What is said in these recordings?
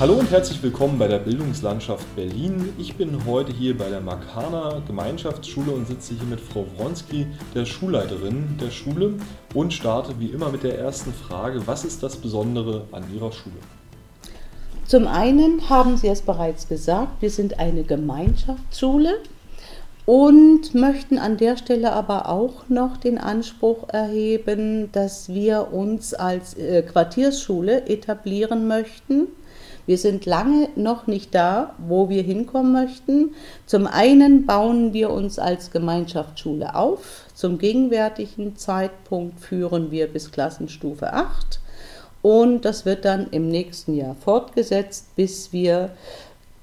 Hallo und herzlich willkommen bei der Bildungslandschaft Berlin. Ich bin heute hier bei der Makana Gemeinschaftsschule und sitze hier mit Frau Wronski, der Schulleiterin der Schule, und starte wie immer mit der ersten Frage: Was ist das Besondere an Ihrer Schule? Zum einen haben Sie es bereits gesagt, wir sind eine Gemeinschaftsschule und möchten an der Stelle aber auch noch den Anspruch erheben, dass wir uns als äh, Quartiersschule etablieren möchten wir sind lange noch nicht da, wo wir hinkommen möchten. Zum einen bauen wir uns als Gemeinschaftsschule auf. Zum gegenwärtigen Zeitpunkt führen wir bis Klassenstufe 8. Und das wird dann im nächsten Jahr fortgesetzt, bis wir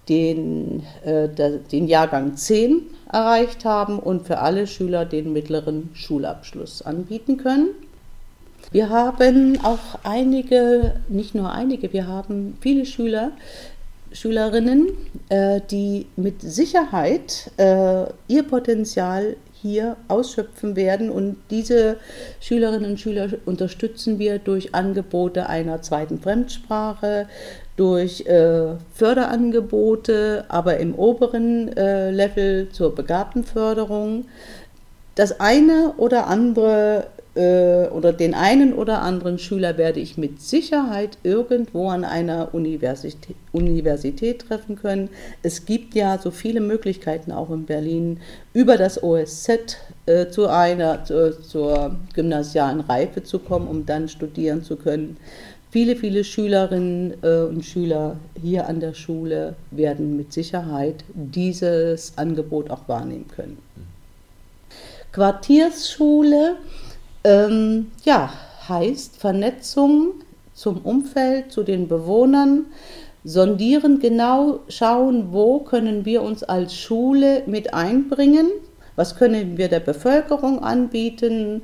den, äh, den Jahrgang 10 erreicht haben und für alle Schüler den mittleren Schulabschluss anbieten können. Wir haben auch einige, nicht nur einige, wir haben viele Schüler, Schülerinnen, äh, die mit Sicherheit äh, ihr Potenzial hier ausschöpfen werden. Und diese Schülerinnen und Schüler unterstützen wir durch Angebote einer zweiten Fremdsprache, durch äh, Förderangebote, aber im oberen äh, Level zur Begabtenförderung. Das eine oder andere äh, oder den einen oder anderen Schüler werde ich mit Sicherheit irgendwo an einer Universität, Universität treffen können. Es gibt ja so viele Möglichkeiten auch in Berlin über das OSZ äh, zu einer zu, zur gymnasialen Reife zu kommen, um dann studieren zu können. Viele, viele Schülerinnen äh, und Schüler hier an der Schule werden mit Sicherheit dieses Angebot auch wahrnehmen können. Quartiersschule ähm, ja, heißt Vernetzung zum Umfeld, zu den Bewohnern, sondieren genau, schauen, wo können wir uns als Schule mit einbringen, was können wir der Bevölkerung anbieten,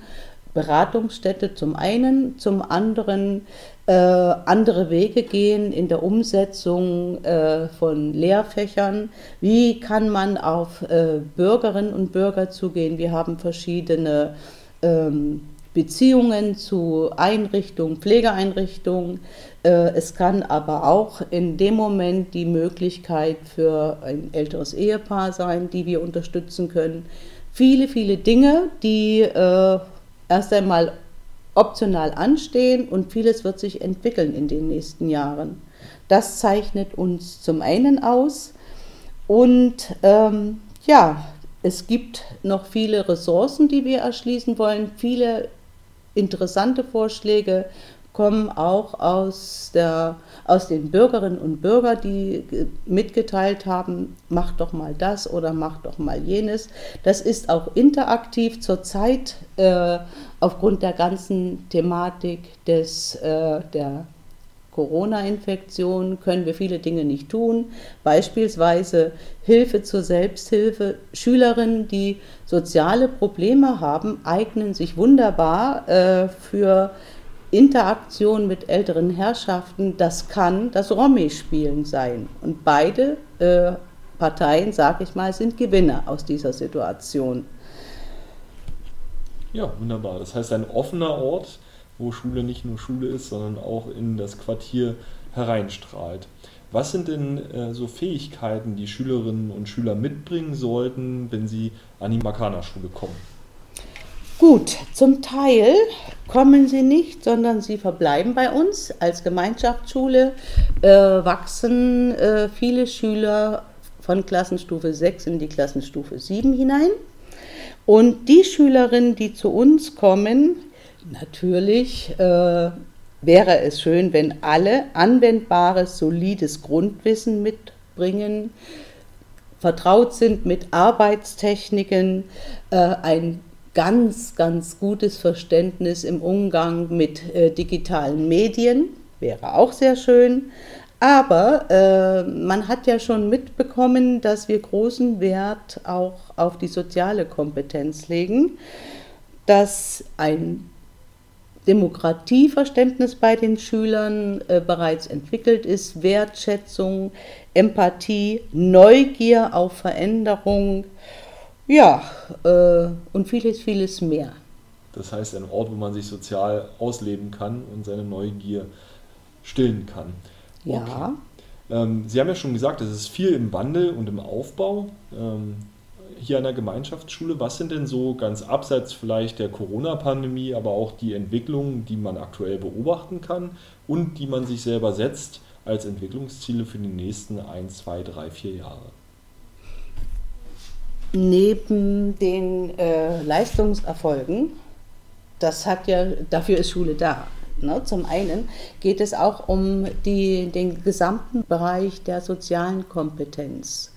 Beratungsstätte zum einen, zum anderen äh, andere Wege gehen in der Umsetzung äh, von Lehrfächern. Wie kann man auf äh, Bürgerinnen und Bürger zugehen? Wir haben verschiedene Beziehungen zu Einrichtungen, Pflegeeinrichtungen. Äh, es kann aber auch in dem Moment die Möglichkeit für ein älteres Ehepaar sein, die wir unterstützen können. Viele, viele Dinge, die äh, erst einmal optional anstehen und vieles wird sich entwickeln in den nächsten Jahren. Das zeichnet uns zum einen aus und ähm, ja, es gibt noch viele Ressourcen, die wir erschließen wollen, viele interessante Vorschläge kommen auch aus, der, aus den Bürgerinnen und Bürgern, die mitgeteilt haben, macht doch mal das oder macht doch mal jenes. Das ist auch interaktiv zurzeit äh, aufgrund der ganzen Thematik des, äh, der Corona-Infektion können wir viele Dinge nicht tun. Beispielsweise Hilfe zur Selbsthilfe. Schülerinnen, die soziale Probleme haben, eignen sich wunderbar äh, für Interaktion mit älteren Herrschaften. Das kann das Romy-Spielen sein. Und beide äh, Parteien, sage ich mal, sind Gewinner aus dieser Situation. Ja, wunderbar. Das heißt, ein offener Ort, wo Schule nicht nur Schule ist, sondern auch in das Quartier hereinstrahlt. Was sind denn äh, so Fähigkeiten, die Schülerinnen und Schüler mitbringen sollten, wenn sie an die Makana-Schule kommen? Gut, zum Teil kommen sie nicht, sondern sie verbleiben bei uns. Als Gemeinschaftsschule äh, wachsen äh, viele Schüler von Klassenstufe 6 in die Klassenstufe 7 hinein. Und die Schülerinnen, die zu uns kommen, Natürlich äh, wäre es schön, wenn alle anwendbares, solides Grundwissen mitbringen, vertraut sind mit Arbeitstechniken, äh, ein ganz, ganz gutes Verständnis im Umgang mit äh, digitalen Medien, wäre auch sehr schön. Aber äh, man hat ja schon mitbekommen, dass wir großen Wert auch auf die soziale Kompetenz legen, dass ein Demokratieverständnis bei den Schülern äh, bereits entwickelt ist, Wertschätzung, Empathie, Neugier auf Veränderung, ja, äh, und vieles, vieles mehr. Das heißt, ein Ort, wo man sich sozial ausleben kann und seine Neugier stillen kann. Okay. Ja. Ähm, Sie haben ja schon gesagt, es ist viel im Wandel und im Aufbau ähm, hier an der Gemeinschaftsschule. Was sind denn so ganz abseits vielleicht der Corona-Pandemie, aber auch die Entwicklungen, die man aktuell beobachten kann und die man sich selber setzt als Entwicklungsziele für die nächsten 1, 2, 3, 4 Jahre? Neben den äh, Leistungserfolgen, das hat ja, dafür ist Schule da. Ne? Zum einen geht es auch um die, den gesamten Bereich der sozialen Kompetenz.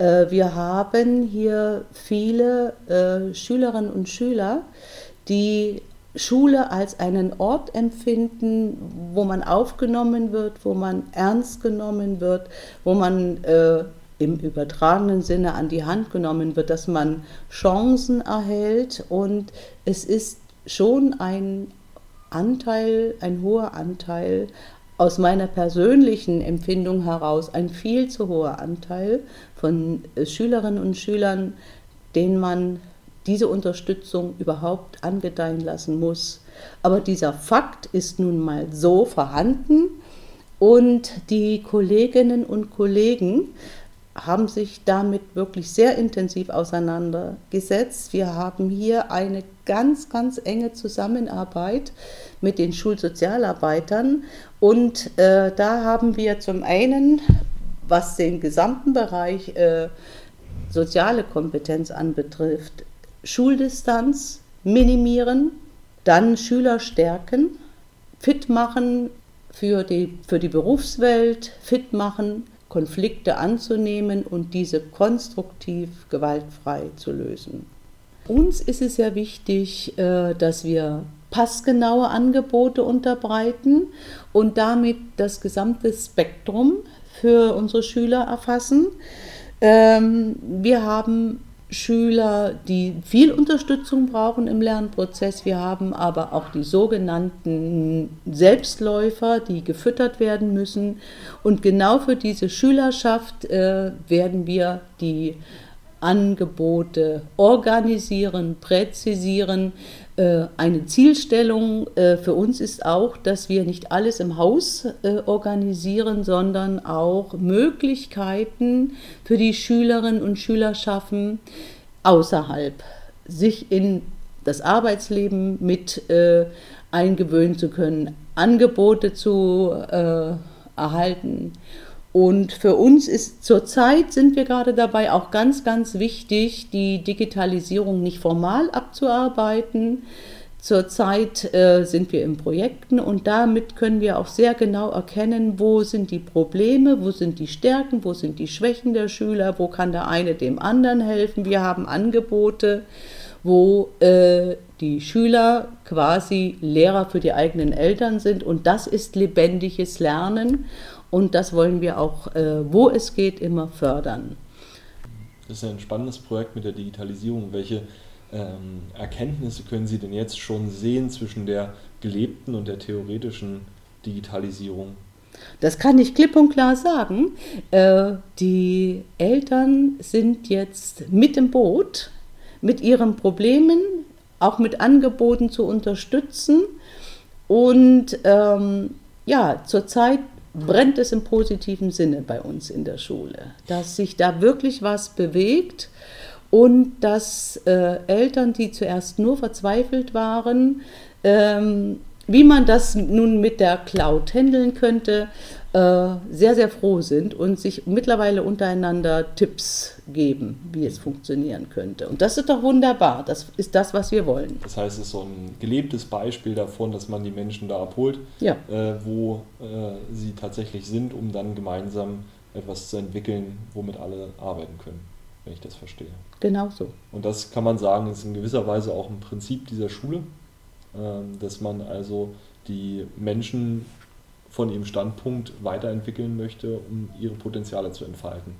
Äh, wir haben hier viele äh, Schülerinnen und Schüler, die Schule als einen Ort empfinden, wo man aufgenommen wird, wo man ernst genommen wird, wo man äh, im übertragenen Sinne an die Hand genommen wird, dass man Chancen erhält. Und es ist schon ein Anteil, ein hoher Anteil aus meiner persönlichen Empfindung heraus, ein viel zu hoher Anteil von Schülerinnen und Schülern, denen man diese Unterstützung überhaupt angedeihen lassen muss. Aber dieser Fakt ist nun mal so vorhanden und die Kolleginnen und Kollegen haben sich damit wirklich sehr intensiv auseinandergesetzt. Wir haben hier eine ganz, ganz enge Zusammenarbeit mit den Schulsozialarbeitern und äh, da haben wir zum einen, was den gesamten Bereich äh, soziale Kompetenz anbetrifft, Schuldistanz minimieren, dann Schüler stärken, fit machen für die, für die Berufswelt, fit machen, Konflikte anzunehmen und diese konstruktiv gewaltfrei zu lösen. Uns ist es sehr wichtig, äh, dass wir passgenaue Angebote unterbreiten und damit das gesamte Spektrum für unsere Schüler erfassen. Ähm, wir haben Schüler, die viel Unterstützung brauchen im Lernprozess. Wir haben aber auch die sogenannten Selbstläufer, die gefüttert werden müssen. Und genau für diese Schülerschaft äh, werden wir die Angebote organisieren, präzisieren. Äh, eine Zielstellung äh, für uns ist auch, dass wir nicht alles im Haus äh, organisieren, sondern auch Möglichkeiten für die Schülerinnen und Schüler schaffen, außerhalb sich in das Arbeitsleben mit eingewöhnen zu können, Angebote zu erhalten und für uns ist zurzeit sind wir gerade dabei, auch ganz, ganz wichtig, die Digitalisierung nicht formal abzuarbeiten. Zurzeit äh, sind wir in Projekten und damit können wir auch sehr genau erkennen, wo sind die Probleme, wo sind die Stärken, wo sind die Schwächen der Schüler, wo kann der eine dem anderen helfen. Wir haben Angebote, wo äh, die Schüler quasi Lehrer für die eigenen Eltern sind und das ist lebendiges Lernen und das wollen wir auch, äh, wo es geht, immer fördern. Das ist ein spannendes Projekt mit der Digitalisierung. Welche ähm, Erkenntnisse können Sie denn jetzt schon sehen zwischen der gelebten und der theoretischen Digitalisierung? Das kann ich klipp und klar sagen. Äh, die Eltern sind jetzt mit im Boot, mit ihren Problemen, auch mit Angeboten zu unterstützen. Und ähm, ja, zurzeit brennt es im positiven Sinne bei uns in der Schule, dass sich da wirklich was bewegt und dass äh, Eltern, die zuerst nur verzweifelt waren, ähm, wie man das nun mit der Cloud handeln könnte, sehr, sehr froh sind und sich mittlerweile untereinander Tipps geben, wie es funktionieren könnte. Und das ist doch wunderbar. Das ist das, was wir wollen. Das heißt, es ist so ein gelebtes Beispiel davon, dass man die Menschen da abholt, ja. äh, wo äh, sie tatsächlich sind, um dann gemeinsam etwas zu entwickeln, womit alle arbeiten können, wenn ich das verstehe. Genau so. Und das kann man sagen, ist in gewisser Weise auch ein Prinzip dieser Schule, äh, dass man also die Menschen von ihrem Standpunkt weiterentwickeln möchte, um ihre Potenziale zu entfalten.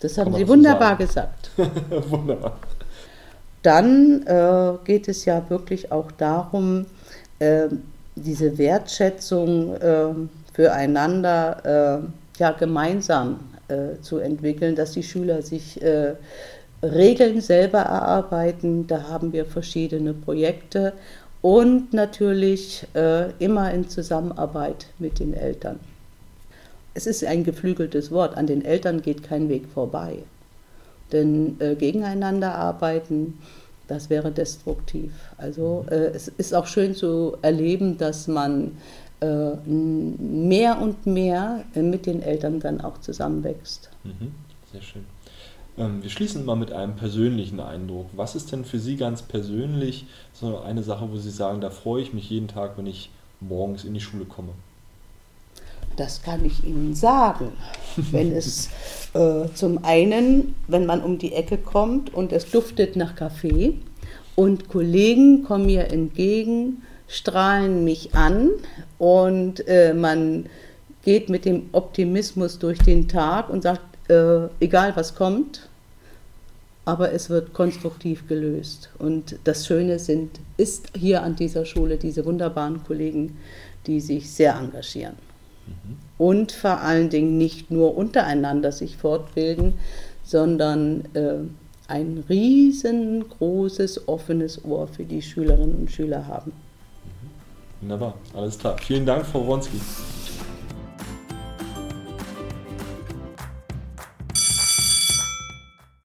Das haben Sie wunderbar so gesagt. wunderbar. Dann äh, geht es ja wirklich auch darum, äh, diese Wertschätzung äh, füreinander äh, ja, gemeinsam äh, zu entwickeln, dass die Schüler sich äh, Regeln selber erarbeiten. Da haben wir verschiedene Projekte und natürlich äh, immer in Zusammenarbeit mit den Eltern. es ist ein geflügeltes Wort, an den Eltern geht kein Weg vorbei. Denn äh, gegeneinander arbeiten, das wäre destruktiv. Also äh, es ist auch schön zu erleben, dass man äh, mehr und mehr äh, mit den Eltern dann auch zusammenwächst. Mhm. Sehr schön. Ähm, wir schließen mal mit einem persönlichen Eindruck. Was ist denn für Sie ganz persönlich so eine Sache, wo Sie sagen, da freue ich mich jeden Tag, wenn ich morgens in die Schule komme? Das kann ich Ihnen sagen. wenn es äh, zum einen, wenn man um die Ecke kommt und es duftet nach Kaffee und Kollegen kommen mir entgegen, strahlen mich an und äh, man geht mit dem Optimismus durch den Tag und sagt, äh, egal was kommt, aber es wird konstruktiv gelöst. Und das Schöne sind, ist hier an dieser Schule diese wunderbaren Kollegen, die sich sehr engagieren. Mhm. Und vor allen Dingen nicht nur untereinander sich fortbilden, sondern äh, ein riesengroßes offenes Ohr für die Schülerinnen und Schüler haben. Wunderbar, alles klar. Vielen Dank, Frau Wronski.